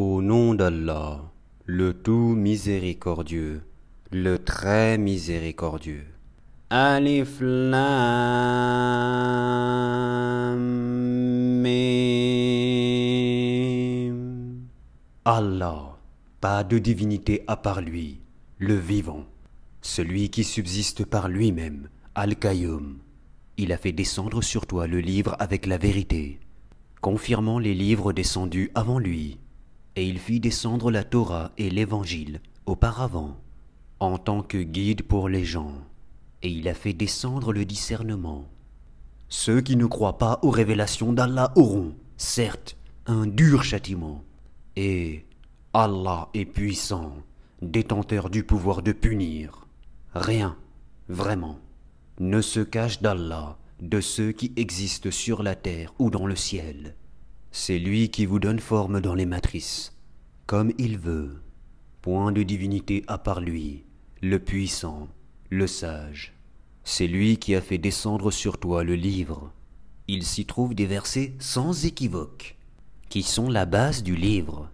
Au nom d'Allah, le tout miséricordieux, le très miséricordieux. Alif Lam Mim. Allah, pas de divinité à part lui, le vivant, celui qui subsiste par lui-même, Al-Qayyum. Il a fait descendre sur toi le livre avec la vérité, confirmant les livres descendus avant lui et il fit descendre la Torah et l'Évangile auparavant, en tant que guide pour les gens, et il a fait descendre le discernement. Ceux qui ne croient pas aux révélations d'Allah auront, certes, un dur châtiment, et Allah est puissant, détenteur du pouvoir de punir. Rien, vraiment, ne se cache d'Allah de ceux qui existent sur la terre ou dans le ciel. C'est lui qui vous donne forme dans les matrices, comme il veut. Point de divinité à part lui, le puissant, le sage. C'est lui qui a fait descendre sur toi le livre. Il s'y trouve des versets sans équivoque, qui sont la base du livre,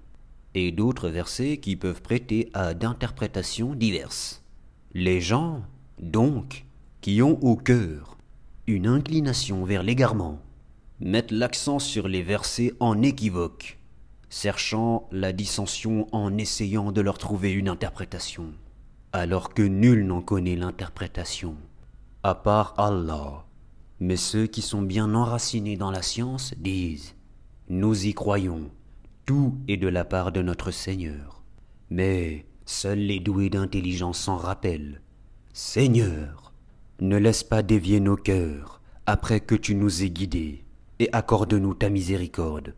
et d'autres versets qui peuvent prêter à d'interprétations diverses. Les gens, donc, qui ont au cœur une inclination vers l'égarement, mettent l'accent sur les versets en équivoque, cherchant la dissension en essayant de leur trouver une interprétation, alors que nul n'en connaît l'interprétation, à part Allah. Mais ceux qui sont bien enracinés dans la science disent Nous y croyons, tout est de la part de notre Seigneur. Mais seuls les doués d'intelligence s'en rappellent. Seigneur, ne laisse pas dévier nos cœurs après que tu nous aies guidés et accorde-nous ta miséricorde.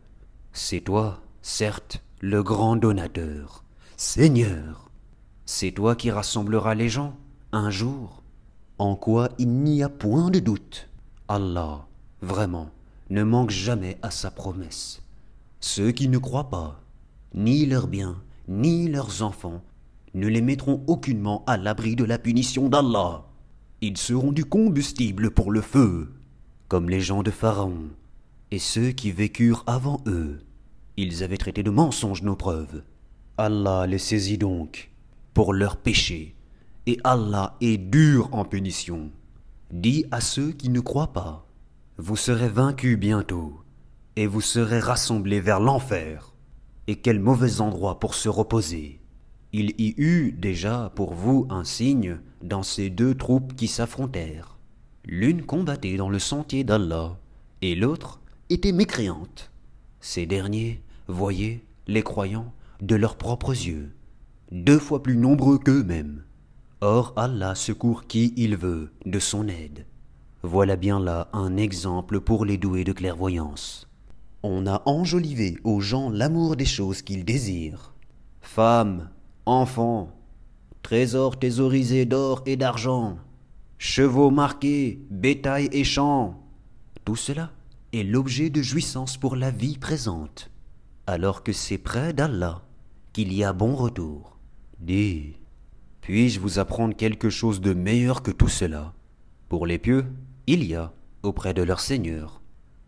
C'est toi, certes, le grand donateur. Seigneur, c'est toi qui rassembleras les gens, un jour, en quoi il n'y a point de doute. Allah, vraiment, ne manque jamais à sa promesse. Ceux qui ne croient pas, ni leurs biens, ni leurs enfants, ne les mettront aucunement à l'abri de la punition d'Allah. Ils seront du combustible pour le feu, comme les gens de Pharaon, et ceux qui vécurent avant eux. Ils avaient traité de mensonges nos preuves. Allah les saisit donc pour leurs péchés, et Allah est dur en punition. Dit à ceux qui ne croient pas, vous serez vaincus bientôt, et vous serez rassemblés vers l'enfer. Et quel mauvais endroit pour se reposer. Il y eut déjà pour vous un signe dans ces deux troupes qui s'affrontèrent. L'une combattait dans le sentier d'Allah, et l'autre étaient mécréantes. Ces derniers voyaient les croyants de leurs propres yeux, deux fois plus nombreux qu'eux-mêmes. Or Allah secourt qui il veut de son aide. Voilà bien là un exemple pour les doués de clairvoyance. On a enjolivé aux gens l'amour des choses qu'ils désirent. Femmes, enfants, trésors thésaurisés d'or et d'argent, chevaux marqués, bétail et champs, tout cela l'objet de jouissance pour la vie présente, alors que c'est près d'Allah qu'il y a bon retour. Dis, puis-je vous apprendre quelque chose de meilleur que tout cela? Pour les pieux, il y a, auprès de leur Seigneur,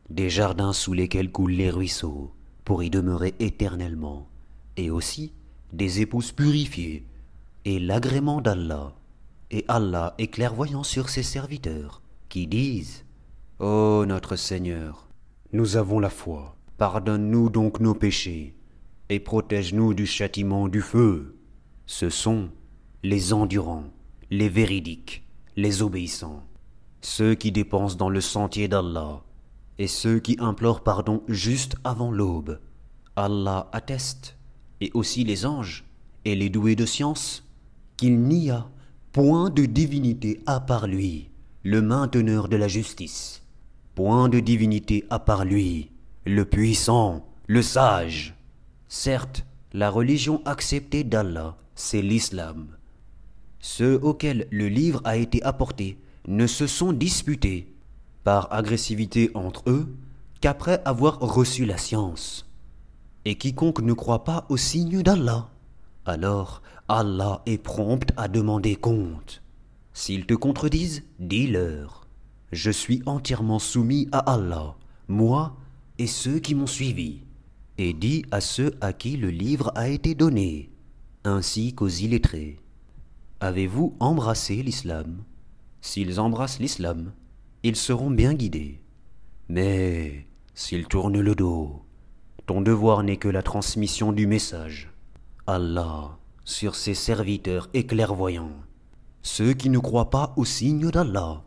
des jardins sous lesquels coulent les ruisseaux, pour y demeurer éternellement, et aussi des épouses purifiées, et l'agrément d'Allah. Et Allah est clairvoyant sur ses serviteurs, qui disent Ô notre Seigneur, nous avons la foi. Pardonne-nous donc nos péchés et protège-nous du châtiment du feu. Ce sont les endurants, les véridiques, les obéissants, ceux qui dépensent dans le sentier d'Allah et ceux qui implorent pardon juste avant l'aube. Allah atteste, et aussi les anges et les doués de science, qu'il n'y a point de divinité à part lui, le mainteneur de la justice point de divinité à part lui, le puissant, le sage. Certes, la religion acceptée d'Allah, c'est l'islam. Ceux auxquels le livre a été apporté ne se sont disputés, par agressivité entre eux, qu'après avoir reçu la science. Et quiconque ne croit pas au signe d'Allah, alors Allah est prompt à demander compte. S'ils te contredisent, dis-leur. Je suis entièrement soumis à Allah, moi et ceux qui m'ont suivi. et dis à ceux à qui le livre a été donné, ainsi qu'aux illettrés. Avez-vous embrassé l'islam? S'ils embrassent l'islam, ils seront bien guidés. Mais s'ils tournent le dos, ton devoir n'est que la transmission du message. Allah sur ses serviteurs et clairvoyants, ceux qui ne croient pas au signe d'Allah.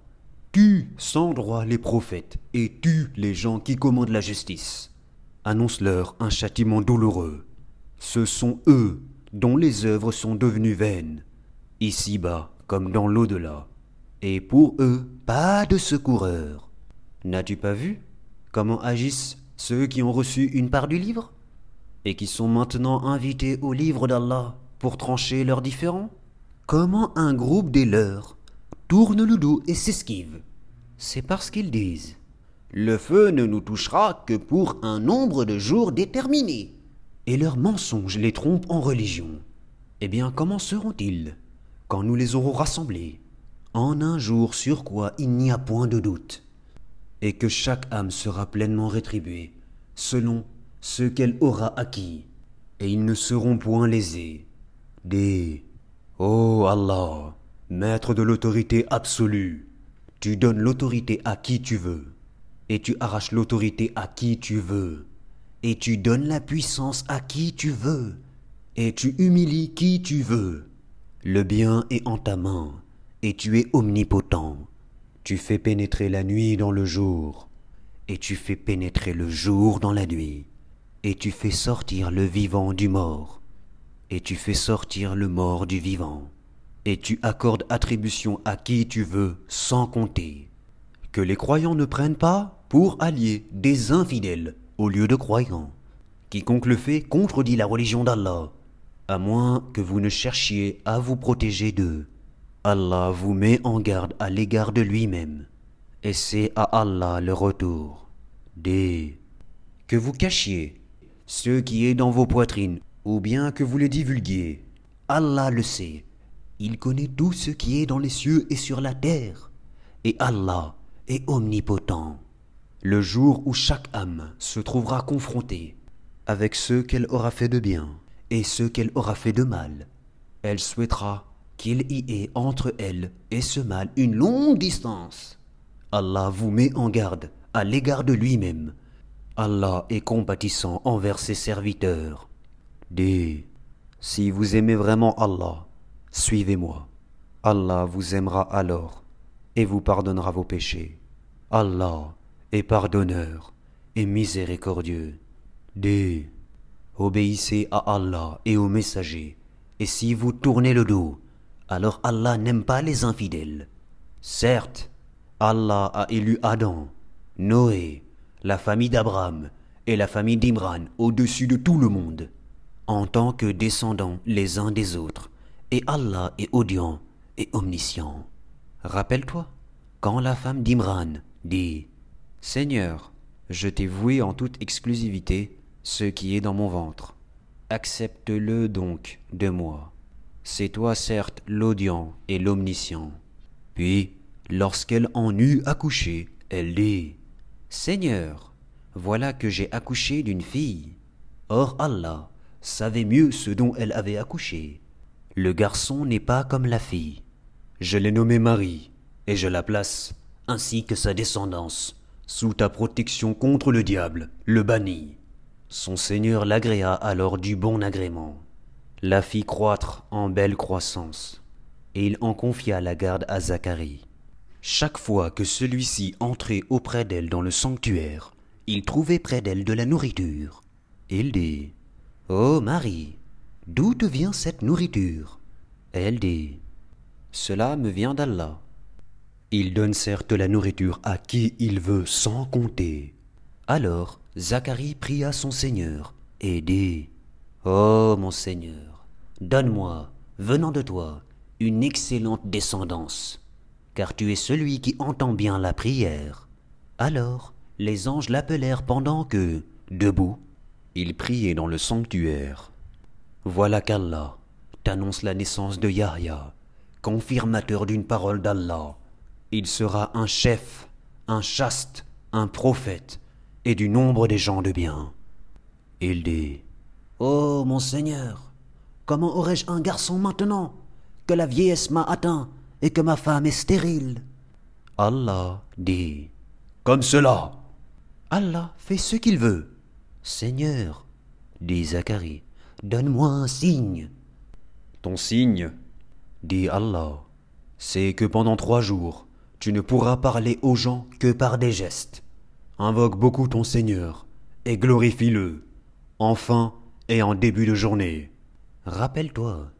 Tue sans droit les prophètes et tue les gens qui commandent la justice. Annonce-leur un châtiment douloureux. Ce sont eux dont les œuvres sont devenues vaines, ici-bas comme dans l'au-delà. Et pour eux, pas de secoureur. N'as-tu pas vu comment agissent ceux qui ont reçu une part du livre et qui sont maintenant invités au livre d'Allah pour trancher leurs différends? Comment un groupe des leurs tourne le dos et s'esquive C'est parce qu'ils disent Le feu ne nous touchera que pour un nombre de jours déterminé. Et leurs mensonges les trompent en religion. Eh bien, comment seront-ils quand nous les aurons rassemblés en un jour sur quoi il n'y a point de doute, et que chaque âme sera pleinement rétribuée selon ce qu'elle aura acquis, et ils ne seront point lésés. Des Ô Allah, maître de l'autorité absolue, tu donnes l'autorité à qui tu veux, et tu arraches l'autorité à qui tu veux, et tu donnes la puissance à qui tu veux, et tu humilies qui tu veux. Le bien est en ta main, et tu es omnipotent. Tu fais pénétrer la nuit dans le jour, et tu fais pénétrer le jour dans la nuit, et tu fais sortir le vivant du mort, et tu fais sortir le mort du vivant, et tu accordes attribution à qui tu veux sans compter. Que les croyants ne prennent pas pour alliés des infidèles au lieu de croyants. Quiconque le fait contredit la religion d'Allah, à moins que vous ne cherchiez à vous protéger d'eux. Allah vous met en garde à l'égard de lui-même, et c'est à Allah le retour. D. Que vous cachiez ce qui est dans vos poitrines, ou bien que vous le divulguiez. Allah le sait. Il connaît tout ce qui est dans les cieux et sur la terre. Et Allah est omnipotent. Le jour où chaque âme se trouvera confrontée avec ceux qu'elle aura fait de bien et ceux qu'elle aura fait de mal, elle souhaitera qu'il y ait entre elle et ce mal une longue distance. Allah vous met en garde à l'égard de lui-même. Allah est compatissant envers ses serviteurs. D. Si vous aimez vraiment Allah, suivez-moi. Allah vous aimera alors et vous pardonnera vos péchés. Allah est pardonneur et miséricordieux. D. Obéissez à Allah et aux messagers, et si vous tournez le dos, alors Allah n'aime pas les infidèles. Certes, Allah a élu Adam, Noé, la famille d'Abraham et la famille d'Imran au-dessus de tout le monde, en tant que descendants les uns des autres, et Allah est audient et omniscient. Rappelle-toi, quand la femme d'Imran dit Seigneur, je t'ai voué en toute exclusivité ce qui est dans mon ventre. Accepte-le donc de moi. C'est toi certes l'audient et l'omniscient. Puis, lorsqu'elle en eut accouché, elle dit Seigneur, voilà que j'ai accouché d'une fille. Or Allah savait mieux ce dont elle avait accouché. Le garçon n'est pas comme la fille. Je l'ai nommé Marie, et je la place, ainsi que sa descendance, sous ta protection contre le diable, le banni. Son Seigneur l'agréa alors du bon agrément la fit croître en belle croissance, et il en confia la garde à Zacharie. Chaque fois que celui-ci entrait auprès d'elle dans le sanctuaire, il trouvait près d'elle de la nourriture. Il dit Ô Marie, d'où te vient cette nourriture? Elle dit Cela me vient d'Allah. Il donne certes la nourriture à qui il veut sans compter. Alors Zacharie pria son Seigneur et dit Ô mon Seigneur, Donne-moi, venant de toi, une excellente descendance, car tu es celui qui entend bien la prière. Alors les anges l'appelèrent pendant que, debout, il priait dans le sanctuaire. Voilà qu'Allah t'annonce la naissance de Yahya, confirmateur d'une parole d'Allah. Il sera un chef, un chaste, un prophète, et du nombre des gens de bien. Il dit Ô mon Seigneur, comment aurais-je un garçon maintenant que la vieillesse m'a atteint et que ma femme est stérile? Allah dit Comme cela. Allah fait ce qu'il veut. Seigneur, dit Zacharie, donne-moi un signe. Ton signe, dit Allah, c'est que pendant trois jours, tu ne pourras parler aux gens que par des gestes. Invoque beaucoup ton Seigneur et glorifie-le, enfin et en début de journée. Rappelle-toi,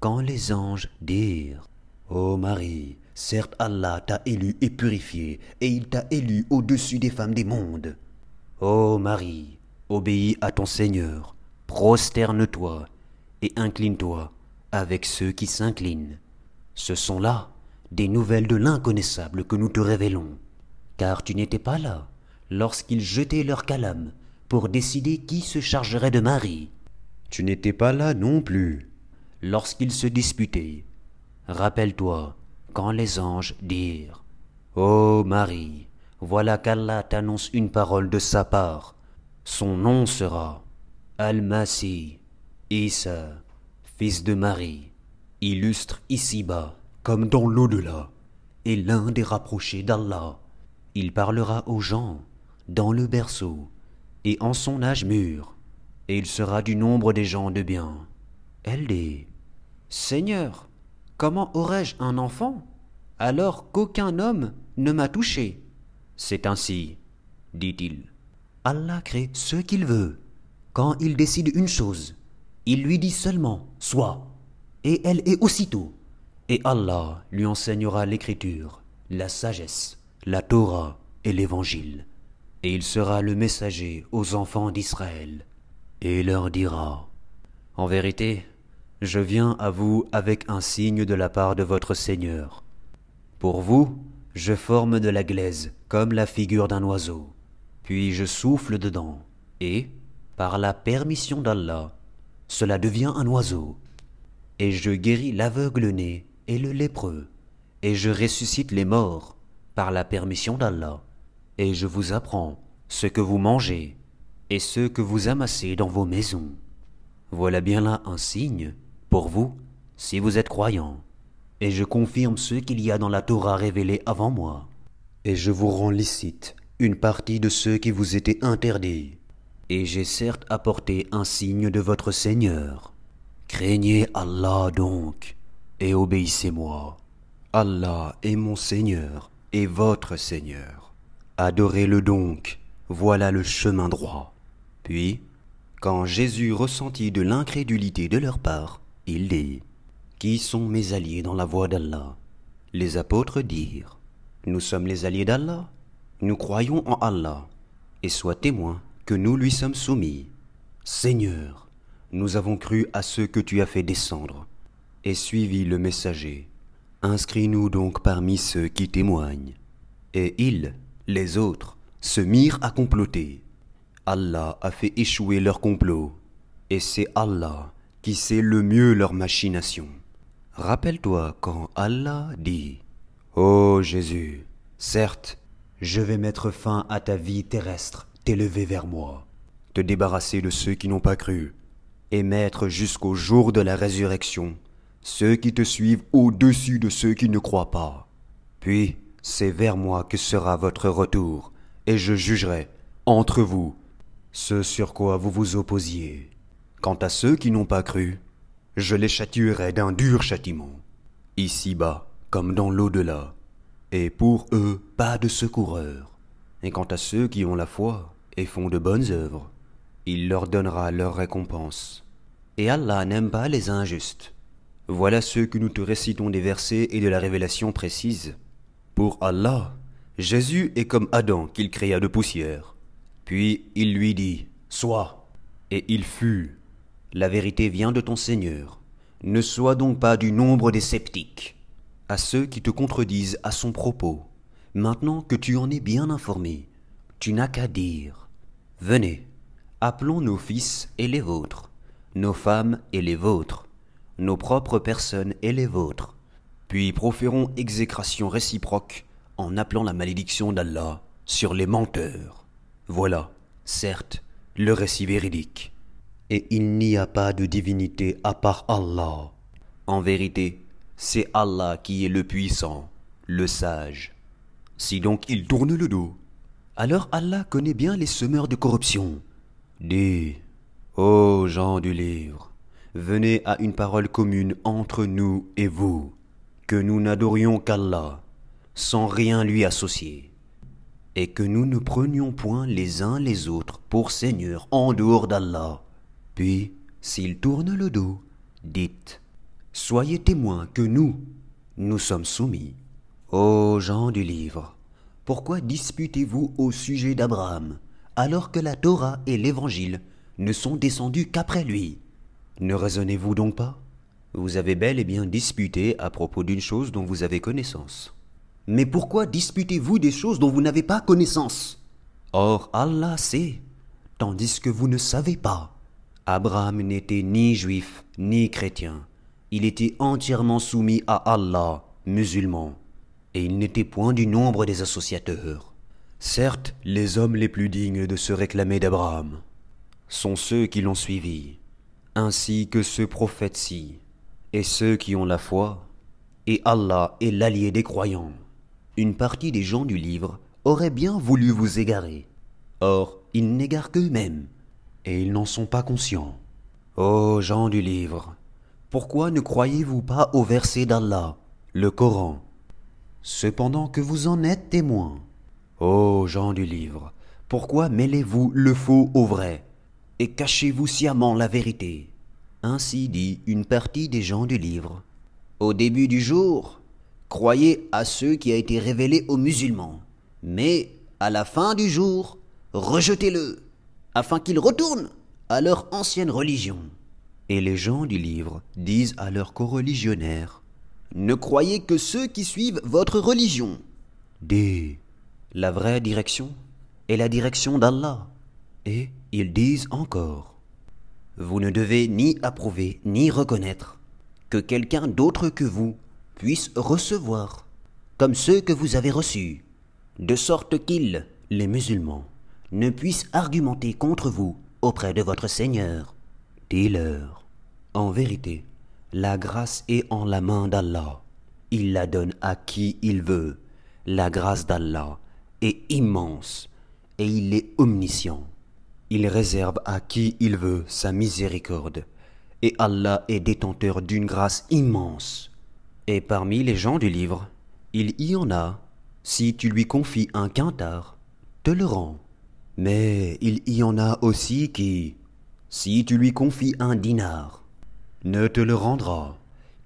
quand les anges dirent Ô Marie, certes Allah t'a élu et purifié, et il t'a élu au-dessus des femmes des mondes. Ô Marie, obéis à ton Seigneur, prosterne-toi et incline-toi avec ceux qui s'inclinent. Ce sont là des nouvelles de l'inconnaissable que nous te révélons, car tu n'étais pas là lorsqu'ils jetaient leur calame pour décider qui se chargerait de Marie. Tu n'étais pas là non plus lorsqu'ils se disputaient. Rappelle-toi quand les anges dirent Ô Marie, voilà qu'Allah t'annonce une parole de sa part. Son nom sera Al-Masih, Isa, fils de Marie, illustre ici-bas comme dans l'au-delà, et l'un des rapprochés d'Allah. Il parlera aux gens dans le berceau et en son âge mûr, et il sera du nombre des gens de bien. Elle dit Seigneur, comment aurais-je un enfant alors qu'aucun homme ne m'a touché? C'est ainsi, dit-il. Allah crée ce qu'il veut. Quand il décide une chose, il lui dit seulement Sois, et elle est aussitôt. Et Allah lui enseignera l'écriture, la sagesse, la Torah et l'évangile et il sera le messager aux enfants d'Israël, et leur dira, En vérité, je viens à vous avec un signe de la part de votre Seigneur. Pour vous, je forme de la glaise comme la figure d'un oiseau, puis je souffle dedans, et, par la permission d'Allah, cela devient un oiseau, et je guéris l'aveugle-né et le lépreux, et je ressuscite les morts par la permission d'Allah et je vous apprends ce que vous mangez et ce que vous amassez dans vos maisons. Voilà bien là un signe pour vous si vous êtes croyant. Et je confirme ce qu'il y a dans la Torah révélée avant moi. Et je vous rends licite une partie de ceux qui vous étaient interdits. Et j'ai certes apporté un signe de votre Seigneur. Craignez Allah donc, et obéissez-moi. Allah est mon Seigneur et votre Seigneur. Adorez-le donc, voilà le chemin droit. Puis, quand Jésus ressentit de l'incrédulité de leur part, il dit Qui sont mes alliés dans la voie d'Allah? Les apôtres dirent Nous sommes les alliés d'Allah, nous croyons en Allah, et sois témoin nous lui sommes soumis. Seigneur, nous avons cru à ceux que tu as fait descendre, et suivi le messager. Inscris-nous donc parmi ceux qui témoignent. Et ils, les autres se mirent à comploter. Allah a fait échouer leur complot, et c'est Allah qui sait le mieux leur machination. Rappelle-toi quand Allah dit Ô Jésus, certes, je vais mettre fin à ta vie terrestre, t'élever vers moi, te débarrasser de ceux qui n'ont pas cru, et mettre jusqu'au jour de la résurrection ceux qui te suivent au-dessus de ceux qui ne croient pas. Puis, c'est vers moi que sera votre retour, et je jugerai, entre vous, ce sur quoi vous vous opposiez. Quant à ceux qui n'ont pas cru, je les châtierai d'un dur châtiment, ici-bas comme dans l'au-delà, et pour eux pas de secoureur. Et quant à ceux qui ont la foi et font de bonnes œuvres, il leur donnera leur récompense. Et Allah n'aime pas les injustes. Voilà ceux que nous te récitons des versets et de la révélation précise. Pour Allah, Jésus est comme Adam qu'il créa de poussière. Puis il lui dit, Sois, et il fut. La vérité vient de ton Seigneur. Ne sois donc pas du nombre des sceptiques. À ceux qui te contredisent à son propos, maintenant que tu en es bien informé, tu n'as qu'à dire, Venez, appelons nos fils et les vôtres, nos femmes et les vôtres, nos propres personnes et les vôtres, puis proférons exécration réciproque en appelant la malédiction d'Allah sur les menteurs. Voilà, certes, le récit véridique. Et il n'y a pas de divinité à part Allah. En vérité, c'est Allah qui est le puissant, le sage. Si donc il tourne le dos, alors Allah connaît bien les semeurs de corruption. Dis, ô gens du livre, venez à une parole commune entre nous et vous, que nous n'adorions qu'Allah, sans rien lui associer, et que nous ne prenions point les uns les autres pour seigneurs en dehors d'Allah. Puis, s'il tourne le dos, dites, Soyez témoins que nous, nous sommes soumis. Ô gens du livre, pourquoi disputez-vous au sujet d'Abraham, alors que la Torah et l'Évangile ne sont descendus qu'après lui? Ne raisonnez-vous donc pas? Vous avez bel et bien disputé à propos d'une chose dont vous avez connaissance. Mais pourquoi disputez-vous des choses dont vous n'avez pas connaissance? Or Allah sait, tandis que vous ne savez pas. Abraham n'était ni juif ni chrétien. Il était entièrement soumis à Allah, musulman et il n'était point du nombre des associateurs. Certes, les hommes les plus dignes de se réclamer d'Abraham sont ceux qui l'ont suivi, ainsi que ce prophète-ci, et ceux qui ont la foi, et Allah est l'allié des croyants. Une partie des gens du livre aurait bien voulu vous égarer. Or, ils n'égarent qu'eux-mêmes, et ils n'en sont pas conscients. Ô gens du livre, pourquoi ne croyez-vous pas au verset d'Allah, le Coran, cependant que vous en êtes témoins. Ô gens du livre, pourquoi mêlez-vous le faux au vrai? Et cachez-vous sciemment la vérité? Ainsi dit une partie des gens du livre. Au début du jour, croyez à ce qui a été révélé aux musulmans, mais à la fin du jour, rejetez-le, afin qu'ils retournent à leur ancienne religion. Et les gens du livre disent à leurs coreligionnaires ne croyez que ceux qui suivent votre religion. D. La vraie direction est la direction d'Allah. Et ils disent encore Vous ne devez ni approuver ni reconnaître que quelqu'un d'autre que vous puisse recevoir, comme ceux que vous avez reçus, de sorte qu'ils, les musulmans, ne puissent argumenter contre vous auprès de votre Seigneur. Dis-leur, en vérité, la grâce est en la main d'Allah. Il la donne à qui il veut. La grâce d'Allah est immense et il est omniscient. Il réserve à qui il veut sa miséricorde. Et Allah est détenteur d'une grâce immense. Et parmi les gens du livre, il y en a, si tu lui confies un quintard, te le rend. Mais il y en a aussi qui, si tu lui confies un dinar, ne te le rendra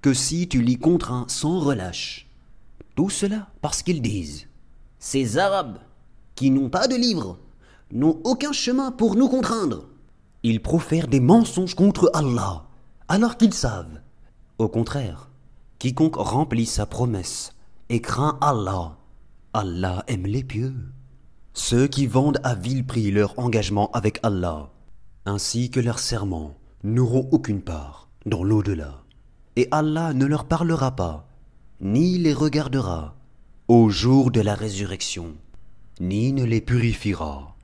que si tu l'y contrains sans relâche. Tout cela parce qu'ils disent Ces Arabes, qui n'ont pas de livre, n'ont aucun chemin pour nous contraindre. Ils profèrent des mensonges contre Allah, alors qu'ils savent. Au contraire, quiconque remplit sa promesse et craint Allah, Allah aime les pieux. Ceux qui vendent à vil prix leur engagement avec Allah, ainsi que leur serment, n'auront aucune part dans l'au-delà. Et Allah ne leur parlera pas, ni les regardera au jour de la résurrection, ni ne les purifiera.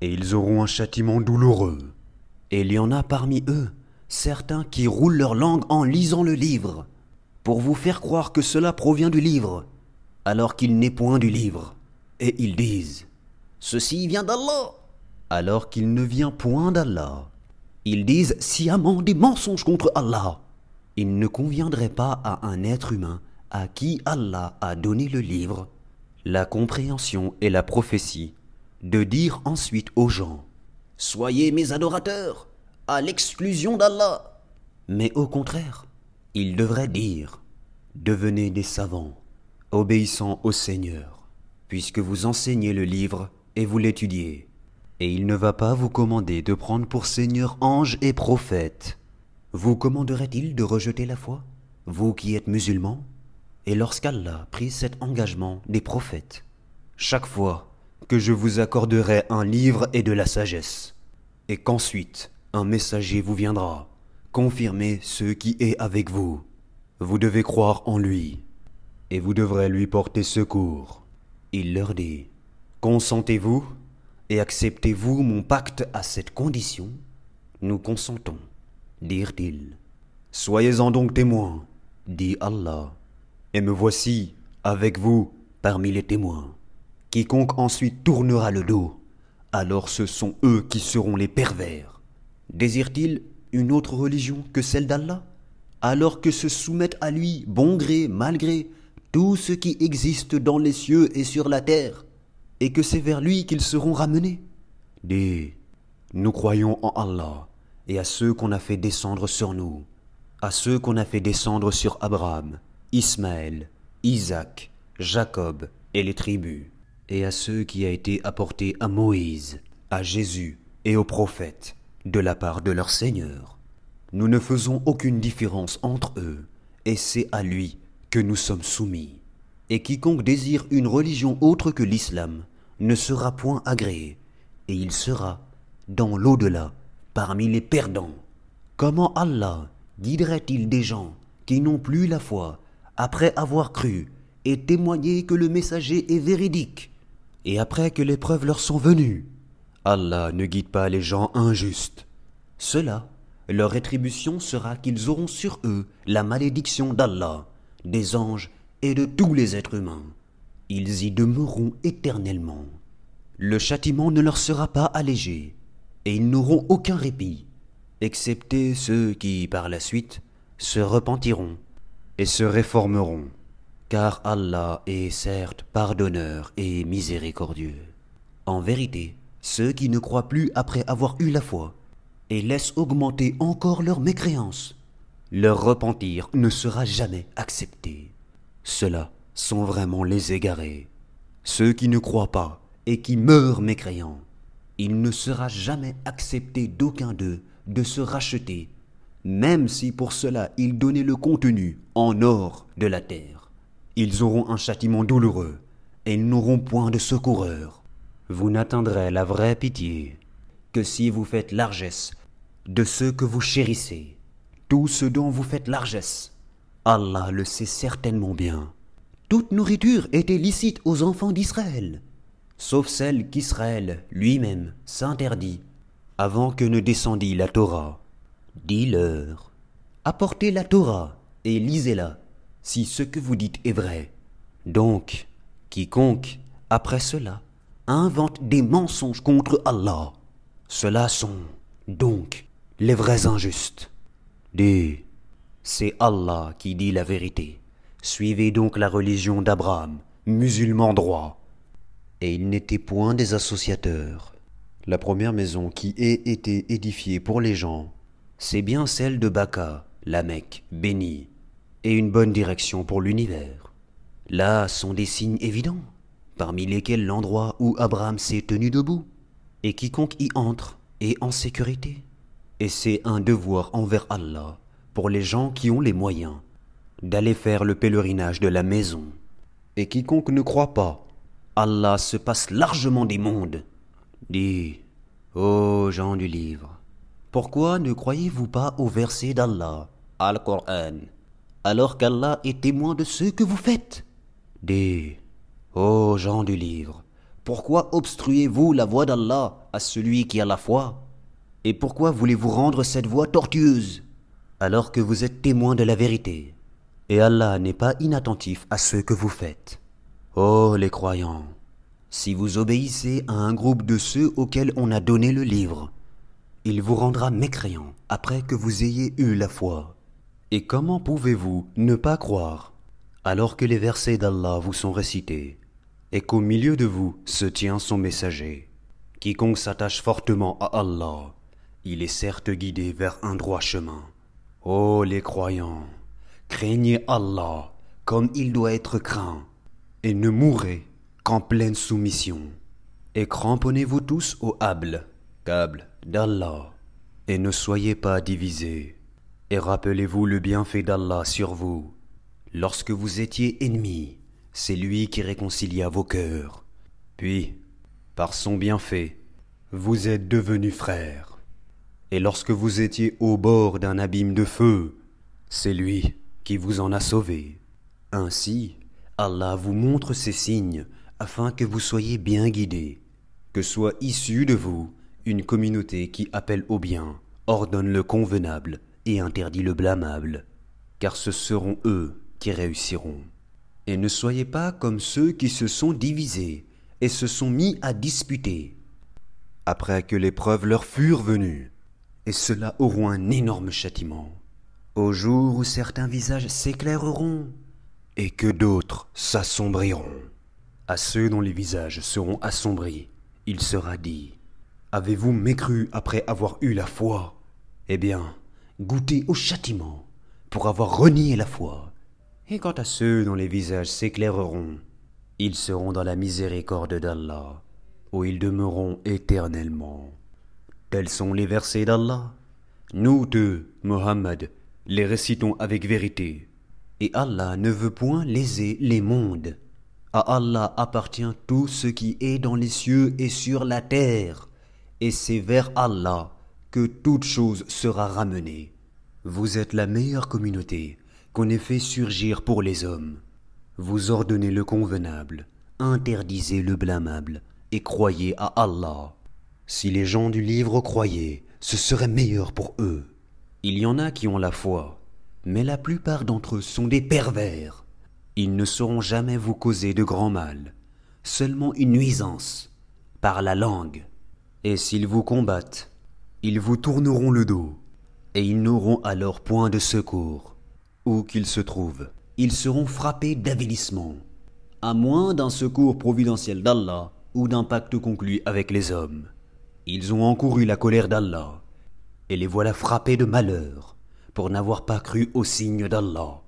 Et ils auront un châtiment douloureux. Et il y en a parmi eux certains qui roulent leur langue en lisant le livre, pour vous faire croire que cela provient du livre, alors qu'il n'est point du livre. Et ils disent, Ceci vient d'Allah, alors qu'il ne vient point d'Allah. Ils disent sciemment des mensonges contre Allah. Il ne conviendrait pas à un être humain à qui Allah a donné le livre, la compréhension et la prophétie, de dire ensuite aux gens Soyez mes adorateurs, à l'exclusion d'Allah. Mais au contraire, il devrait dire Devenez des savants, obéissant au Seigneur, puisque vous enseignez le livre et vous l'étudiez. Et il ne va pas vous commander de prendre pour Seigneur ange et prophète. Vous commanderait-il de rejeter la foi, vous qui êtes musulmans Et lorsqu'Allah prit cet engagement des prophètes, chaque fois que je vous accorderai un livre et de la sagesse, et qu'ensuite un messager vous viendra, confirmer ce qui est avec vous, vous devez croire en lui, et vous devrez lui porter secours. Il leur dit, Consentez-vous? Et acceptez-vous mon pacte à cette condition? Nous consentons, dirent-ils. Soyez-en donc témoins, dit Allah, et me voici avec vous parmi les témoins. Quiconque ensuite tournera le dos, alors ce sont eux qui seront les pervers. Désire-t-il une autre religion que celle d'Allah? Alors que se soumettent à lui, bon gré, mal gré, tout ce qui existe dans les cieux et sur la terre, et que c'est vers lui qu'ils seront ramenés Dis, nous croyons en Allah et à ceux qu'on a fait descendre sur nous, à ceux qu'on a fait descendre sur Abraham, Ismaël, Isaac, Jacob et les tribus, et à ceux qui a été apportés à Moïse, à Jésus et aux prophètes, de la part de leur Seigneur. Nous ne faisons aucune différence entre eux, et c'est à lui que nous sommes soumis. Et quiconque désire une religion autre que l'islam ne sera point agréé, et il sera, dans l'au-delà, parmi les perdants. Comment Allah guiderait-il des gens qui n'ont plus la foi, après avoir cru et témoigné que le messager est véridique, et après que les preuves leur sont venues? Allah ne guide pas les gens injustes. Cela, leur rétribution sera qu'ils auront sur eux la malédiction d'Allah, des anges et de tous les êtres humains. Ils y demeureront éternellement. Le châtiment ne leur sera pas allégé, et ils n'auront aucun répit, excepté ceux qui, par la suite, se repentiront et se réformeront, car Allah est certes pardonneur et miséricordieux. En vérité, ceux qui ne croient plus après avoir eu la foi, et laissent augmenter encore leur mécréance, leur repentir ne sera jamais accepté. Ceux-là sont vraiment les égarés, ceux qui ne croient pas et qui meurent mécréants. Il ne sera jamais accepté d'aucun d'eux de se racheter, même si pour cela ils donnaient le contenu en or de la terre. Ils auront un châtiment douloureux, et ils n'auront point de secoureur. Vous n'atteindrez la vraie pitié que si vous faites largesse de ce que vous chérissez, tout ce dont vous faites largesse. Allah le sait certainement bien. Toute nourriture était licite aux enfants d'Israël, sauf celle qu'Israël lui-même s'interdit avant que ne descendît la Torah. Dis-leur, apportez la Torah et lisez-la, si ce que vous dites est vrai. Donc, quiconque, après cela, invente des mensonges contre Allah, ceux-là sont, donc, les vrais injustes. Dis, c'est Allah qui dit la vérité. Suivez donc la religion d'Abraham, musulman droit. Et il n'était point des associateurs. La première maison qui ait été édifiée pour les gens, c'est bien celle de Baka, la Mecque, bénie, et une bonne direction pour l'univers. Là sont des signes évidents, parmi lesquels l'endroit où Abraham s'est tenu debout, et quiconque y entre est en sécurité. Et c'est un devoir envers Allah, pour les gens qui ont les moyens, d'aller faire le pèlerinage de la maison. Et quiconque ne croit pas, Allah se passe largement des mondes. Dis, ô gens du livre, pourquoi ne croyez-vous pas au verset d'Allah, Al-Qur'an, alors qu'Allah est témoin de ce que vous faites? Dis, ô gens du livre, pourquoi obstruez-vous la voie d'Allah à celui qui a la foi? Et pourquoi voulez-vous rendre cette voie tortueuse? Alors que vous êtes témoin de la vérité Et Allah n'est pas inattentif à ce que vous faites. Ô les croyants, si vous obéissez à un groupe de ceux auxquels on a donné le livre, il vous rendra mécréant après que vous ayez eu la foi. Et comment pouvez-vous ne pas croire alors que les versets d'Allah vous sont récités et qu'au milieu de vous se tient son messager? Quiconque s'attache fortement à Allah, il est certes guidé vers un droit chemin. Ô les croyants, craignez Allah comme il doit être craint, et ne mourrez qu'en pleine soumission. Et cramponnez-vous tous au hable, d'Allah, et ne soyez pas divisés. Et rappelez-vous le bienfait d'Allah sur vous. Lorsque vous étiez ennemis, c'est lui qui réconcilia vos cœurs. Puis, par son bienfait, vous êtes devenus frères. Et lorsque vous étiez au bord d'un abîme de feu, c'est lui qui vous en a sauvés. Ainsi, Allah vous montre ces signes afin que vous soyez bien guidés, que soit issue de vous une communauté qui appelle au bien, ordonne le convenable et interdit le blâmable, car ce seront eux qui réussiront. Et ne soyez pas comme ceux qui se sont divisés et se sont mis à disputer, après que les preuves leur furent venues, et ceux-là auront un énorme châtiment, au jour où certains visages s'éclaireront, et que d'autres s'assombriront. À ceux dont les visages seront assombris, il sera dit, Avez-vous mécru après avoir eu la foi? Eh bien, goûtez au châtiment pour avoir renié la foi. Et quant à ceux dont les visages s'éclaireront, ils seront dans la miséricorde d'Allah, où ils demeureront éternellement. Tels sont les versets d'Allah. Nous deux, Mohammed, les récitons avec vérité. Et Allah ne veut point léser les mondes. À Allah appartient tout ce qui est dans les cieux et sur la terre, et c'est vers Allah que toute chose sera ramenée. Vous êtes la meilleure communauté qu'on ait fait surgir pour les hommes. Vous ordonnez le convenable, interdisez le blâmable, et croyez à Allah. Si les gens du livre croyaient, ce serait meilleur pour eux. Il y en a qui ont la foi, mais la plupart d'entre eux sont des pervers. Ils ne sauront jamais vous causer de grand mal, seulement une nuisance, par la langue. Et s'ils vous combattent, ils vous tourneront le dos, et ils n'auront alors point de secours. Où qu'ils se trouvent, ils seront frappés d'avilissement, à moins d'un secours providentiel d'Allah ou d'un pacte conclu avec les hommes. Ils ont encouru la colère d'Allah, et les voilà frappés de malheur, pour n'avoir pas cru au signe d'Allah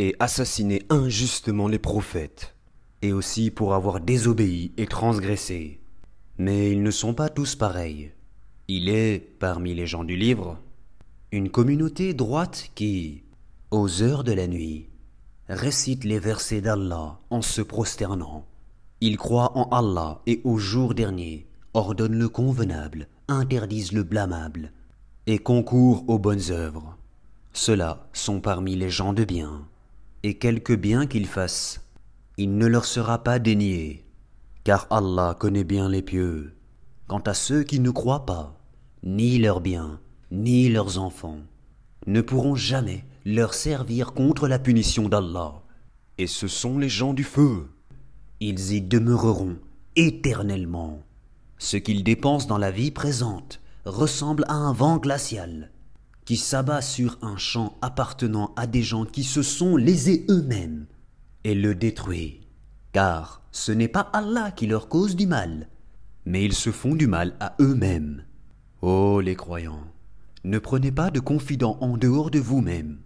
et assassiner injustement les prophètes, et aussi pour avoir désobéi et transgressé. Mais ils ne sont pas tous pareils. Il est, parmi les gens du livre, une communauté droite qui, aux heures de la nuit, récite les versets d'Allah en se prosternant. Ils croient en Allah et au jour dernier, ordonnent le convenable, interdisent le blâmable, et concourent aux bonnes œuvres. Ceux-là sont parmi les gens de bien et quelque bien qu'ils fassent, il ne leur sera pas dénié, car Allah connaît bien les pieux. Quant à ceux qui ne croient pas, ni leurs biens, ni leurs enfants, ne pourront jamais leur servir contre la punition d'Allah. Et ce sont les gens du feu. Ils y demeureront éternellement. Ce qu'ils dépensent dans la vie présente ressemble à un vent glacial qui s'abat sur un champ appartenant à des gens qui se sont lésés eux-mêmes et le détruit. Car ce n'est pas Allah qui leur cause du mal, mais ils se font du mal à eux-mêmes. Ô les croyants, ne prenez pas de confidents en dehors de vous-même.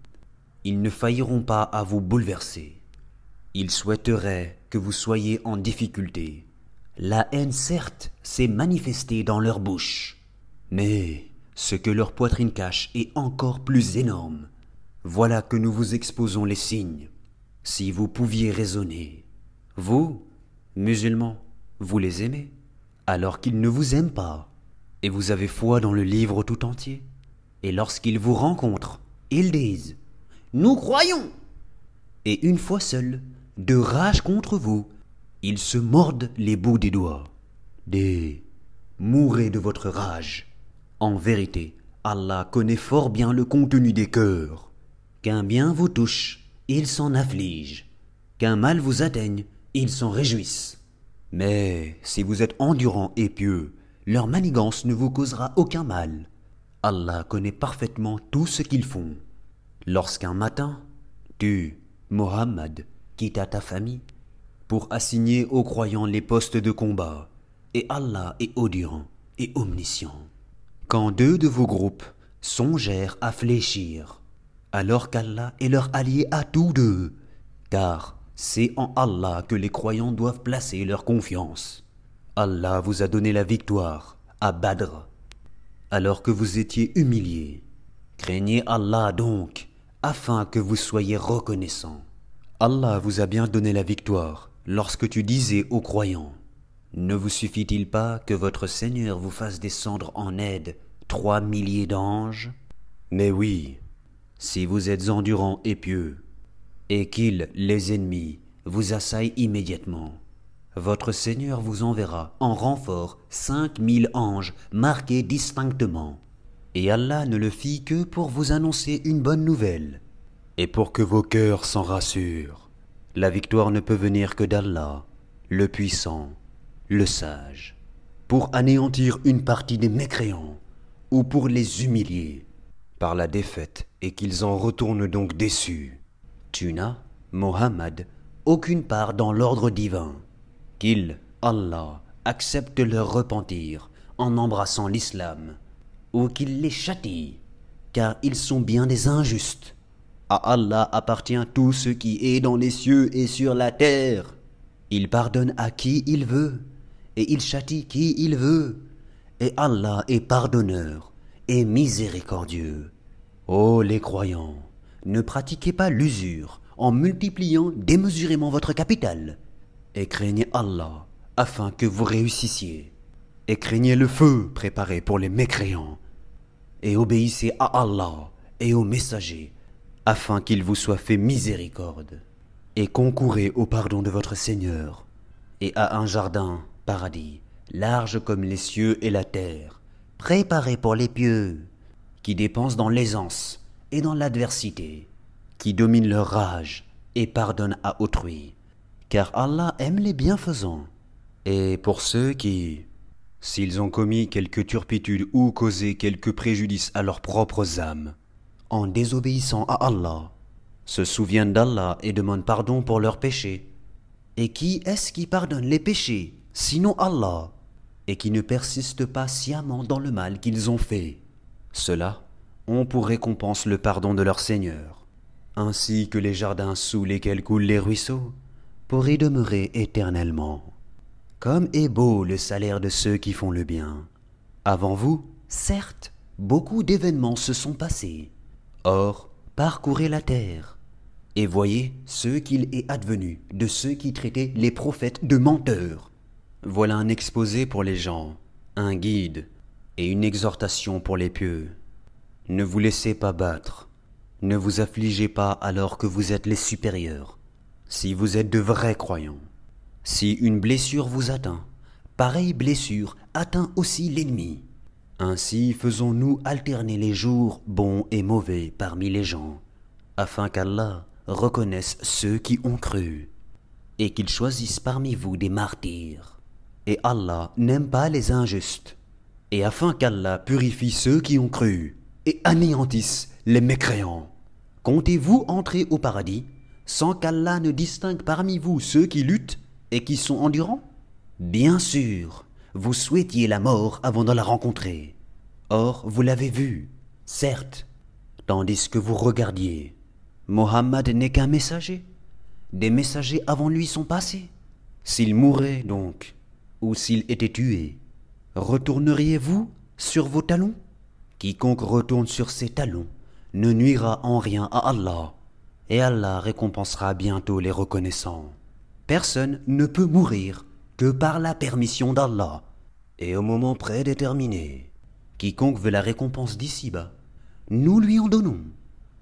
Ils ne failliront pas à vous bouleverser. Ils souhaiteraient que vous soyez en difficulté. La haine, certes, s'est manifestée dans leur bouche, mais ce que leur poitrine cache est encore plus énorme. Voilà que nous vous exposons les signes. Si vous pouviez raisonner, vous, musulmans, vous les aimez, alors qu'ils ne vous aiment pas, et vous avez foi dans le livre tout entier. Et lorsqu'ils vous rencontrent, ils disent Nous croyons Et une fois seuls, de rage contre vous, ils se mordent les bouts des doigts. Des mourrez de votre rage. En vérité, Allah connaît fort bien le contenu des cœurs. Qu'un bien vous touche, il s'en afflige. Qu'un mal vous atteigne, ils s'en réjouissent. Mais si vous êtes endurant et pieux, leur manigance ne vous causera aucun mal. Allah connaît parfaitement tout ce qu'ils font. Lorsqu'un matin, tu, Mohammed, quittas ta famille pour assigner aux croyants les postes de combat, et Allah est audient et omniscient quand deux de vos groupes songèrent à fléchir, alors qu'Allah est leur allié à tous deux, car c'est en Allah que les croyants doivent placer leur confiance. Allah vous a donné la victoire à Badr, alors que vous étiez humiliés. Craignez Allah donc, afin que vous soyez reconnaissants. Allah vous a bien donné la victoire lorsque tu disais aux croyants ne vous suffit-il pas que votre Seigneur vous fasse descendre en aide trois milliers d'anges? Mais oui, si vous êtes endurants et pieux, et qu'ils, les ennemis, vous assaillent immédiatement, votre Seigneur vous enverra en renfort cinq mille anges marqués distinctement. Et Allah ne le fit que pour vous annoncer une bonne nouvelle, et pour que vos cœurs s'en rassurent. La victoire ne peut venir que d'Allah, le puissant, le sage, pour anéantir une partie des mécréants, ou pour les humilier par la défaite, et qu'ils en retournent donc déçus. Tu n'as, Mohammed, aucune part dans l'ordre divin. Qu'il, Allah, accepte leur repentir en embrassant l'islam, ou qu'il les châtie, car ils sont bien des injustes. À Allah appartient tout ce qui est dans les cieux et sur la terre. Il pardonne à qui il veut, et il châtie qui il veut, et Allah est pardonneur et miséricordieux. Ô les croyants, ne pratiquez pas l'usure en multipliant démesurément votre capital, et craignez Allah afin que vous réussissiez, et craignez le feu préparé pour les mécréants, et obéissez à Allah et aux messagers, afin qu'il vous soit fait miséricorde, et concourez au pardon de votre Seigneur, et à un jardin, paradis, large comme les cieux et la terre, préparé pour les pieux, qui dépensent dans l'aisance et dans l'adversité, qui dominent leur rage et pardonnent à autrui, car Allah aime les bienfaisants. Et pour ceux qui, s'ils ont commis quelque turpitude ou causé quelque préjudice à leurs propres âmes, en désobéissant à Allah, se souviennent d'Allah et demandent pardon pour leurs péchés. Et qui est-ce qui pardonne les péchés, sinon Allah, et qui ne persiste pas sciemment dans le mal qu'ils ont fait? Ceux-là ont pour récompense le pardon de leur Seigneur, ainsi que les jardins sous lesquels coulent les ruisseaux, pour y demeurer éternellement. Comme est beau le salaire de ceux qui font le bien. Avant vous, certes, beaucoup d'événements se sont passés. Or, parcourez la terre, et voyez ce qu'il est advenu de ceux qui traitaient les prophètes de menteurs. Voilà un exposé pour les gens, un guide, et une exhortation pour les pieux. Ne vous laissez pas battre, ne vous affligez pas alors que vous êtes les supérieurs, si vous êtes de vrais croyants. Si une blessure vous atteint, pareille blessure atteint aussi l'ennemi. Ainsi faisons-nous alterner les jours bons et mauvais parmi les gens, afin qu'Allah reconnaisse ceux qui ont cru, et qu'il choisisse parmi vous des martyrs. Et Allah n'aime pas les injustes, et afin qu'Allah purifie ceux qui ont cru, et anéantisse les mécréants. Comptez-vous entrer au paradis sans qu'Allah ne distingue parmi vous ceux qui luttent et qui sont endurants? Bien sûr, vous souhaitiez la mort avant de la rencontrer. Or, vous l'avez vue, certes, tandis que vous regardiez. Mohammed n'est qu'un messager. Des messagers avant lui sont passés. S'il mourait donc, ou s'il était tué, retourneriez-vous sur vos talons? Quiconque retourne sur ses talons ne nuira en rien à Allah, et Allah récompensera bientôt les reconnaissants. Personne ne peut mourir que par la permission d'Allah et au moment prédéterminé. Quiconque veut la récompense d'ici-bas, nous lui en donnons.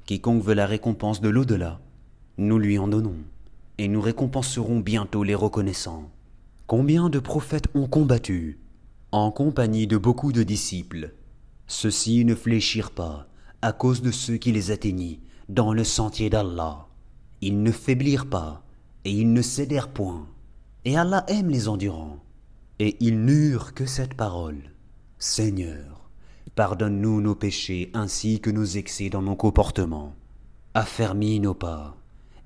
Quiconque veut la récompense de l'au-delà, nous lui en donnons, et nous récompenserons bientôt les reconnaissants. Combien de prophètes ont combattu, en compagnie de beaucoup de disciples? Ceux-ci ne fléchirent pas à cause de ceux qui les atteignit dans le sentier d'Allah. Ils ne faiblirent pas et ils ne cédèrent point. Et Allah aime les endurants. Et ils n'eurent que cette parole. Seigneur, pardonne-nous nos péchés ainsi que nos excès dans nos comportements. Affermis nos pas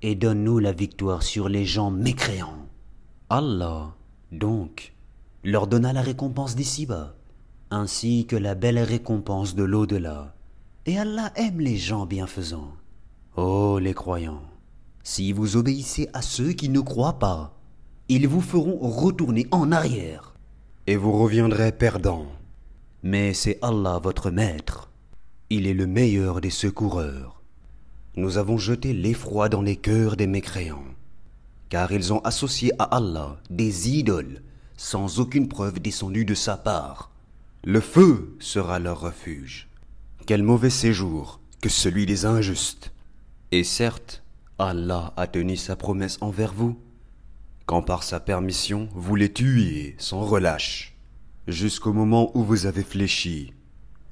et donne-nous la victoire sur les gens mécréants. Allah, donc, leur donna la récompense d'ici-bas, ainsi que la belle récompense de l'au-delà. Et Allah aime les gens bienfaisants. Ô les croyants, si vous obéissez à ceux qui ne croient pas, ils vous feront retourner en arrière, et vous reviendrez perdants. Mais c'est Allah votre maître. Il est le meilleur des secoureurs. Nous avons jeté l'effroi dans les cœurs des mécréants, car ils ont associé à Allah des idoles sans aucune preuve descendue de sa part. Le feu sera leur refuge. Quel mauvais séjour que celui des injustes. Et certes, Allah a tenu sa promesse envers vous, quand par sa permission vous les tuiez sans relâche, jusqu'au moment où vous avez fléchi,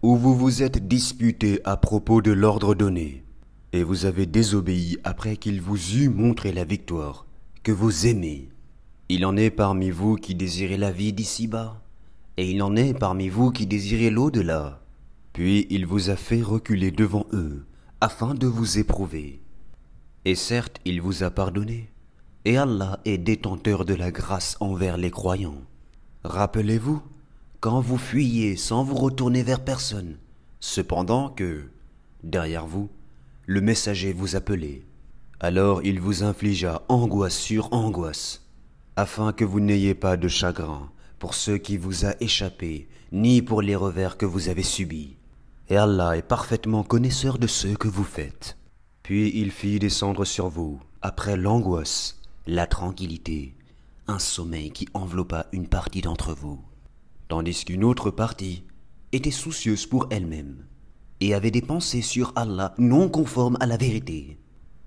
où vous vous êtes disputé à propos de l'ordre donné, et vous avez désobéi après qu'il vous eût montré la victoire que vous aimez. Il en est parmi vous qui désirez la vie d'ici-bas, et il en est parmi vous qui désirez l'au-delà. Puis il vous a fait reculer devant eux, afin de vous éprouver. Et certes, il vous a pardonné, et Allah est détenteur de la grâce envers les croyants. Rappelez-vous, quand vous fuyiez sans vous retourner vers personne, cependant que, derrière vous, le messager vous appelait. Alors il vous infligea angoisse sur angoisse, afin que vous n'ayez pas de chagrin pour ce qui vous a échappé, ni pour les revers que vous avez subis. Et Allah est parfaitement connaisseur de ce que vous faites. Puis il fit descendre sur vous, après l'angoisse, la tranquillité, un sommeil qui enveloppa une partie d'entre vous tandis qu'une autre partie était soucieuse pour elle-même et avait des pensées sur Allah non conformes à la vérité,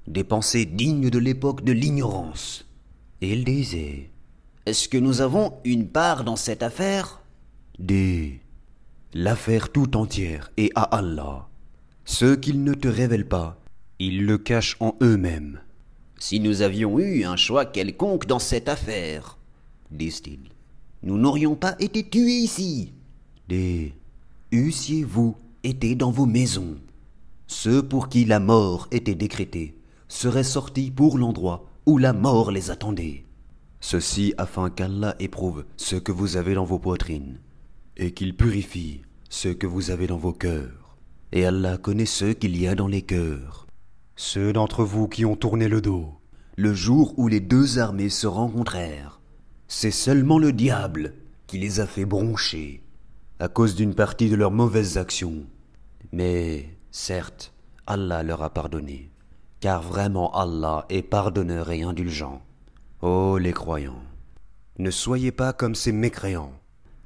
des pensées dignes de l'époque de l'ignorance. Et il disait Est-ce que nous avons une part dans cette affaire? Des L'affaire tout entière est à Allah. Ce qu'ils ne te révèlent pas, ils le cachent en eux-mêmes. Si nous avions eu un choix quelconque dans cette affaire, disent-ils, nous n'aurions pas été tués ici. Des eussiez-vous été dans vos maisons, ceux pour qui la mort était décrétée seraient sortis pour l'endroit où la mort les attendait. Ceci afin qu'Allah éprouve ce que vous avez dans vos poitrines, et qu'il purifie ce que vous avez dans vos cœurs. Et Allah connaît ceux qu'il y a dans les cœurs. Ceux d'entre vous qui ont tourné le dos, le jour où les deux armées se rencontrèrent, c'est seulement le diable qui les a fait broncher à cause d'une partie de leurs mauvaises actions. Mais certes, Allah leur a pardonné, car vraiment Allah est pardonneur et indulgent. Ô les croyants, ne soyez pas comme ces mécréants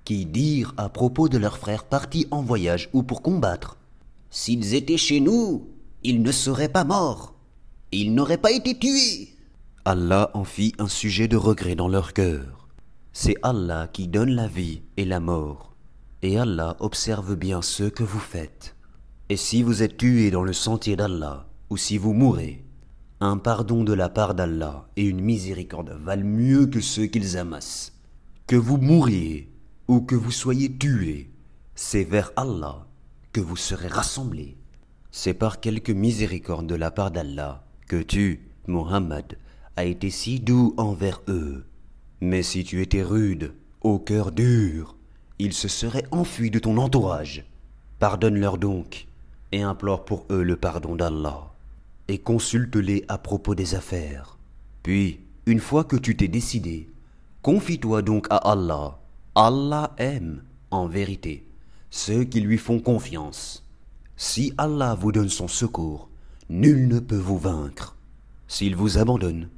qui dirent à propos de leurs frères partis en voyage ou pour combattre S'ils étaient chez nous, ils ne seraient pas morts, ils n'auraient pas été tués. Allah en fit un sujet de regret dans leur cœur. C'est Allah qui donne la vie et la mort, et Allah observe bien ce que vous faites. Et si vous êtes tué dans le sentier d'Allah, ou si vous mourrez, un pardon de la part d'Allah et une miséricorde valent mieux que ceux qu'ils amassent. Que vous mouriez ou que vous soyez tués, c'est vers Allah que vous serez rassemblés. C'est par quelque miséricorde de la part d'Allah que tu, Muhammad, a été si doux envers eux. Mais si tu étais rude, au cœur dur, ils se seraient enfuis de ton entourage. Pardonne-leur donc, et implore pour eux le pardon d'Allah, et consulte-les à propos des affaires. Puis, une fois que tu t'es décidé, confie-toi donc à Allah. Allah aime, en vérité, ceux qui lui font confiance. Si Allah vous donne son secours, nul ne peut vous vaincre. S'il vous abandonne,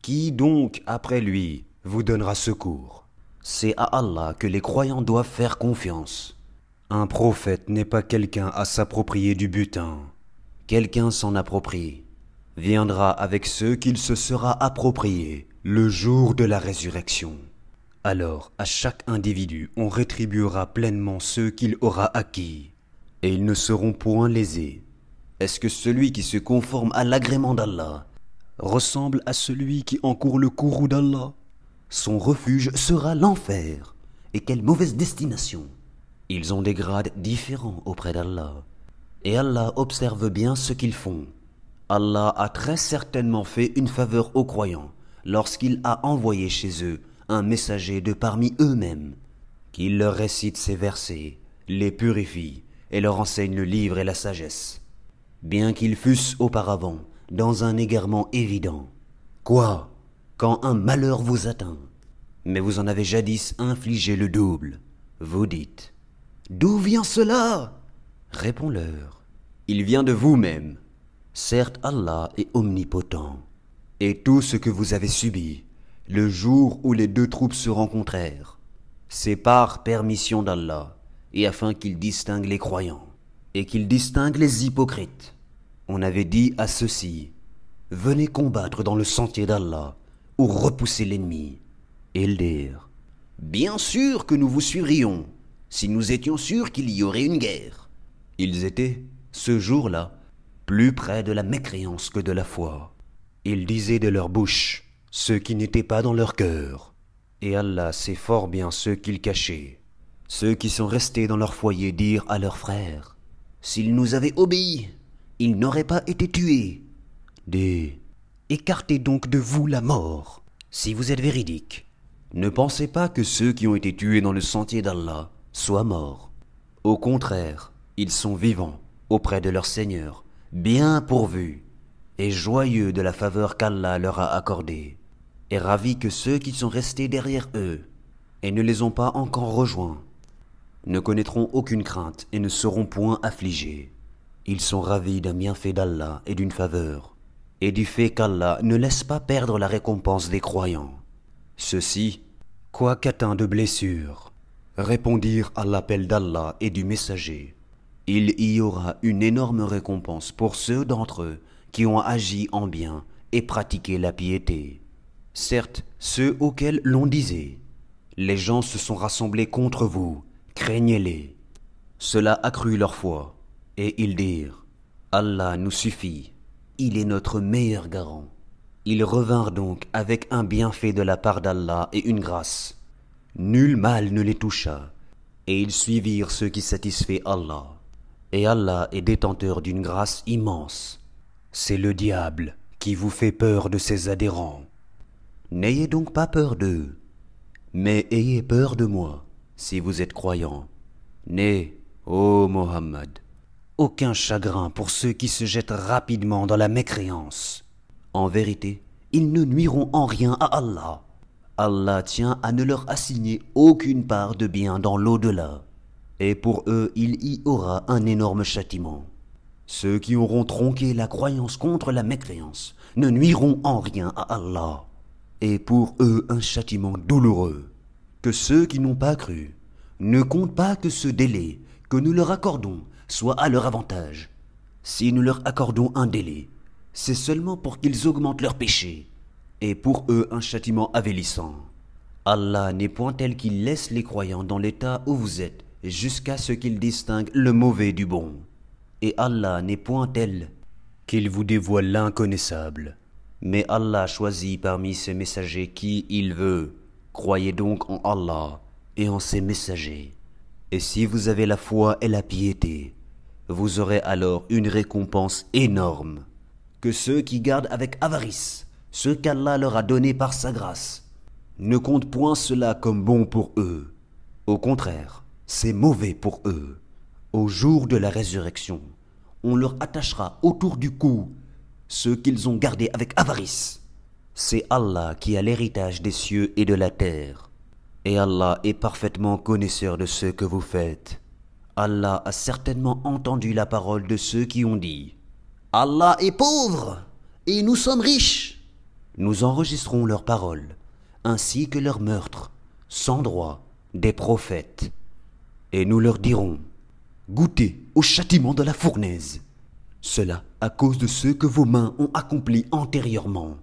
qui donc, après lui, vous donnera secours? C'est à Allah que les croyants doivent faire confiance. Un prophète n'est pas quelqu'un à s'approprier du butin. Quelqu'un s'en approprie, viendra avec ceux qu'il se sera approprié le jour de la résurrection. Alors à chaque individu on rétribuera pleinement ce qu'il aura acquis, et ils ne seront point lésés. Est-ce que celui qui se conforme à l'agrément d'Allah ressemble à celui qui encourt le courroux d'Allah? Son refuge sera l'enfer. Et quelle mauvaise destination. Ils ont des grades différents auprès d'Allah. Et Allah observe bien ce qu'ils font. Allah a très certainement fait une faveur aux croyants lorsqu'il a envoyé chez eux un messager de parmi eux-mêmes, qui leur récite ces versets, les purifie et leur enseigne le livre et la sagesse. Bien qu'ils fussent auparavant dans un égarement évident. Quoi? Quand un malheur vous atteint, mais vous en avez jadis infligé le double, vous dites D'où vient cela? Réponds-leur Il vient de vous-même. Certes, Allah est omnipotent, et tout ce que vous avez subi, le jour où les deux troupes se rencontrèrent, c'est par permission d'Allah, et afin qu'il distingue les croyants, et qu'il distingue les hypocrites on avait dit à ceux-ci Venez combattre dans le sentier d'Allah ou repousser l'ennemi. Et ils dirent Bien sûr que nous vous suivrions, si nous étions sûrs qu'il y aurait une guerre. Ils étaient, ce jour-là, plus près de la mécréance que de la foi. Ils disaient de leur bouche ce qui n'était pas dans leur cœur. Et Allah sait fort bien ce qu'ils cachaient. Ceux qui sont restés dans leur foyer dirent à leurs frères S'ils nous avaient obéi, ils n'auraient pas été tués. Des Écartez donc de vous la mort, si vous êtes véridique. Ne pensez pas que ceux qui ont été tués dans le sentier d'Allah soient morts. Au contraire, ils sont vivants auprès de leur Seigneur, bien pourvus, et joyeux de la faveur qu'Allah leur a accordée, et ravis que ceux qui sont restés derrière eux et ne les ont pas encore rejoints ne connaîtront aucune crainte et ne seront point affligés. Ils sont ravis d'un bienfait d'Allah et d'une faveur, et du fait qu'Allah ne laisse pas perdre la récompense des croyants. Ceux-ci, quoiqu'atteints de blessures, répondirent à l'appel d'Allah et du messager. Il y aura une énorme récompense pour ceux d'entre eux qui ont agi en bien et pratiqué la piété. Certes, ceux auxquels l'on disait Les gens se sont rassemblés contre vous, craignez-les. Cela accrut leur foi, et ils dirent Allah nous suffit, il est notre meilleur garant. Ils revinrent donc avec un bienfait de la part d'Allah et une grâce. Nul mal ne les toucha, et ils suivirent ceux qui satisfait Allah. Et Allah est détenteur d'une grâce immense. C'est le diable qui vous fait peur de ses adhérents. N'ayez donc pas peur d'eux, mais ayez peur de moi, si vous êtes croyants. Né, ô Mohammed, aucun chagrin pour ceux qui se jettent rapidement dans la mécréance. En vérité, ils ne nuiront en rien à Allah. Allah tient à ne leur assigner aucune part de bien dans l'au-delà, et pour eux il y aura un énorme châtiment. Ceux qui auront tronqué la croyance contre la mécréance ne nuiront en rien à Allah, et pour eux un châtiment douloureux. Que ceux qui n'ont pas cru ne comptent pas que ce délai que nous leur accordons soit à leur avantage. Si nous leur accordons un délai, c'est seulement pour qu'ils augmentent leurs péchés, et pour eux un châtiment avélissant. Allah n'est point tel qu'il laisse les croyants dans l'état où vous êtes, jusqu'à ce qu'ils distinguent le mauvais du bon. Et Allah n'est point tel qu'il vous dévoile l'inconnaissable. Mais Allah choisit parmi ses messagers qui il veut. Croyez donc en Allah et en ses messagers. Et si vous avez la foi et la piété, vous aurez alors une récompense énorme que ceux qui gardent avec avarice ce qu'Allah leur a donné par sa grâce ne comptent point cela comme bon pour eux. Au contraire, c'est mauvais pour eux. Au jour de la résurrection, on leur attachera autour du cou ce qu'ils ont gardé avec avarice. C'est Allah qui a l'héritage des cieux et de la terre. Et Allah est parfaitement connaisseur de ce que vous faites. Allah a certainement entendu la parole de ceux qui ont dit Allah est pauvre et nous sommes riches. Nous enregistrons leurs paroles, ainsi que leurs meurtres, sans droit, des prophètes. Et nous leur dirons Goûtez au châtiment de la fournaise. Cela à cause de ce que vos mains ont accompli antérieurement.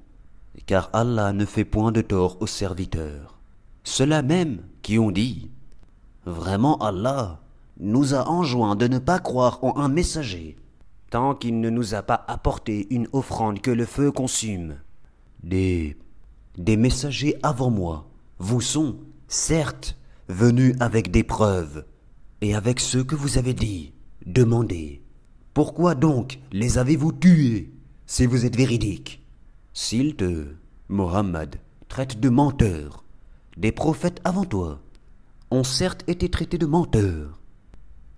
Car Allah ne fait point de tort aux serviteurs. Ceux-là même qui ont dit Vraiment Allah nous a enjoint de ne pas croire en un messager tant qu'il ne nous a pas apporté une offrande que le feu consume. Des, des messagers avant moi vous sont, certes, venus avec des preuves, et avec ce que vous avez dit, demandez. Pourquoi donc les avez-vous tués, si vous êtes véridique? S'ils te, Mohammed, traitent de menteurs, des prophètes avant toi ont certes été traités de menteurs.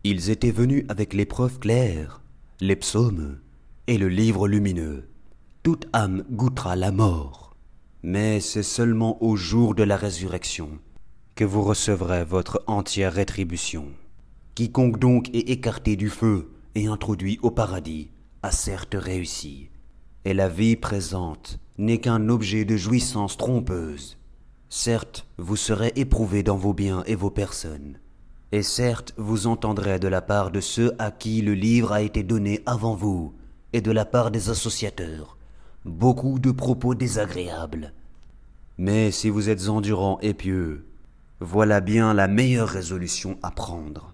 Ils étaient venus avec les preuves claires, les psaumes et le livre lumineux. Toute âme goûtera la mort, mais c'est seulement au jour de la résurrection que vous recevrez votre entière rétribution. Quiconque donc est écarté du feu et introduit au paradis a certes réussi, et la vie présente n'est qu'un objet de jouissance trompeuse. Certes, vous serez éprouvé dans vos biens et vos personnes, et certes, vous entendrez de la part de ceux à qui le livre a été donné avant vous, et de la part des associateurs, beaucoup de propos désagréables. Mais si vous êtes endurant et pieux, voilà bien la meilleure résolution à prendre.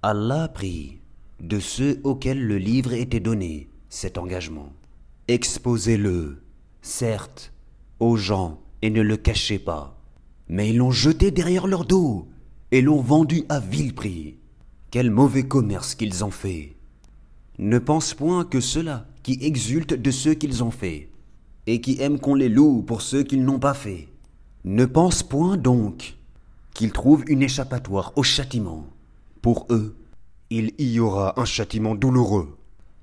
Allah prie, de ceux auxquels le livre était donné, cet engagement. Exposez-le, certes, aux gens et ne le cachez pas. Mais ils l'ont jeté derrière leur dos et l'ont vendu à vil prix. Quel mauvais commerce qu'ils ont fait. Ne pense point que ceux-là qui exultent de ceux qu'ils ont fait, et qui aiment qu'on les loue pour ceux qu'ils n'ont pas fait. Ne pense point donc qu'ils trouvent une échappatoire au châtiment. Pour eux, il y aura un châtiment douloureux.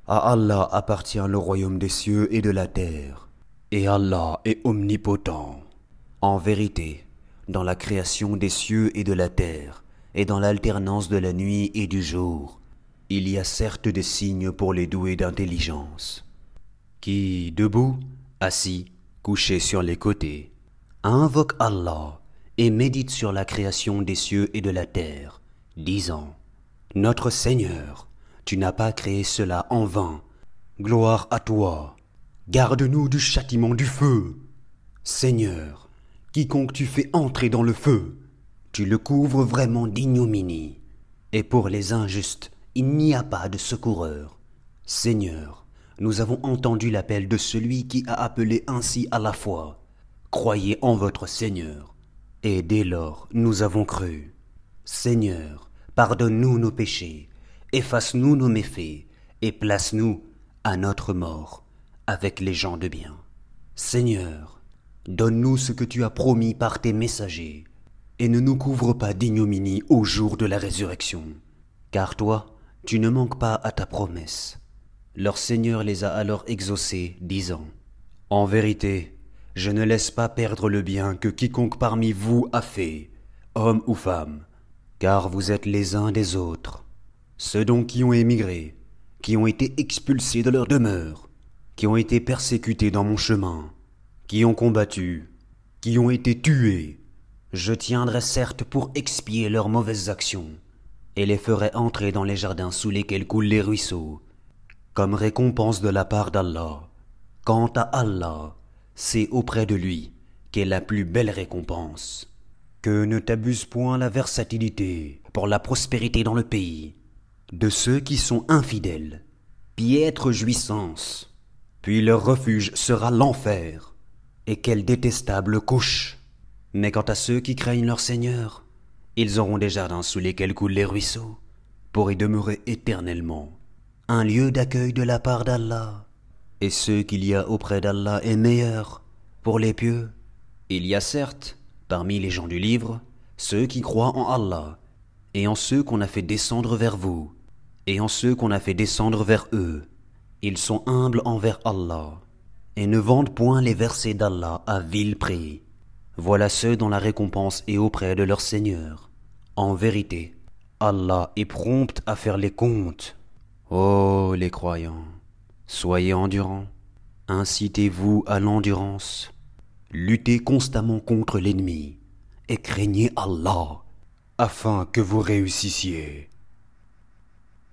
À Allah appartient le royaume des cieux et de la terre, et Allah est omnipotent. En vérité, dans la création des cieux et de la terre, et dans l'alternance de la nuit et du jour, il y a certes des signes pour les doués d'intelligence, qui, debout, assis, couchés sur les côtés, invoquent Allah et méditent sur la création des cieux et de la terre, disant Notre Seigneur, tu n'as pas créé cela en vain. Gloire à toi. Garde-nous du châtiment du feu. Seigneur, quiconque tu fais entrer dans le feu, tu le couvres vraiment d'ignominie. Et pour les injustes, il n'y a pas de secoureur. Seigneur, nous avons entendu l'appel de celui qui a appelé ainsi à la foi. Croyez en votre Seigneur. Et dès lors, nous avons cru. Seigneur, pardonne-nous nos péchés, efface-nous nos méfaits, et place-nous à notre mort avec les gens de bien. Seigneur, donne-nous ce que tu as promis par tes messagers, et ne nous couvre pas d'ignominie au jour de la résurrection. Car toi, tu ne manques pas à ta promesse. Leur Seigneur les a alors exaucés, disant En vérité, je ne laisse pas perdre le bien que quiconque parmi vous a fait, homme ou femme, car vous êtes les uns des autres. Ceux donc qui ont émigré, qui ont été expulsés de leur demeure, qui ont été persécutés dans mon chemin, qui ont combattu, qui ont été tués, je tiendrai certes pour expier leurs mauvaises actions, et les ferai entrer dans les jardins sous lesquels coulent les ruisseaux, comme récompense de la part d'Allah. Quant à Allah, c'est auprès de lui qu'est la plus belle récompense. Que ne t'abuse point la versatilité pour la prospérité dans le pays, de ceux qui sont infidèles, piètre jouissance, puis leur refuge sera l'enfer, et quelle détestable couche. Mais quant à ceux qui craignent leur Seigneur, ils auront des jardins sous lesquels coulent les ruisseaux, pour y demeurer éternellement, un lieu d'accueil de la part d'Allah. Et ce qu'il y a auprès d'Allah est meilleur pour les pieux. Il y a certes, parmi les gens du livre, ceux qui croient en Allah, et en ceux qu'on a fait descendre vers vous, et en ceux qu'on a fait descendre vers eux. Ils sont humbles envers Allah, et ne vendent point les versets d'Allah à vil prix. Voilà ceux dont la récompense est auprès de leur Seigneur. En vérité, Allah est prompt à faire les comptes. Ô les croyants, soyez endurants, incitez-vous à l'endurance, luttez constamment contre l'ennemi, et craignez Allah, afin que vous réussissiez.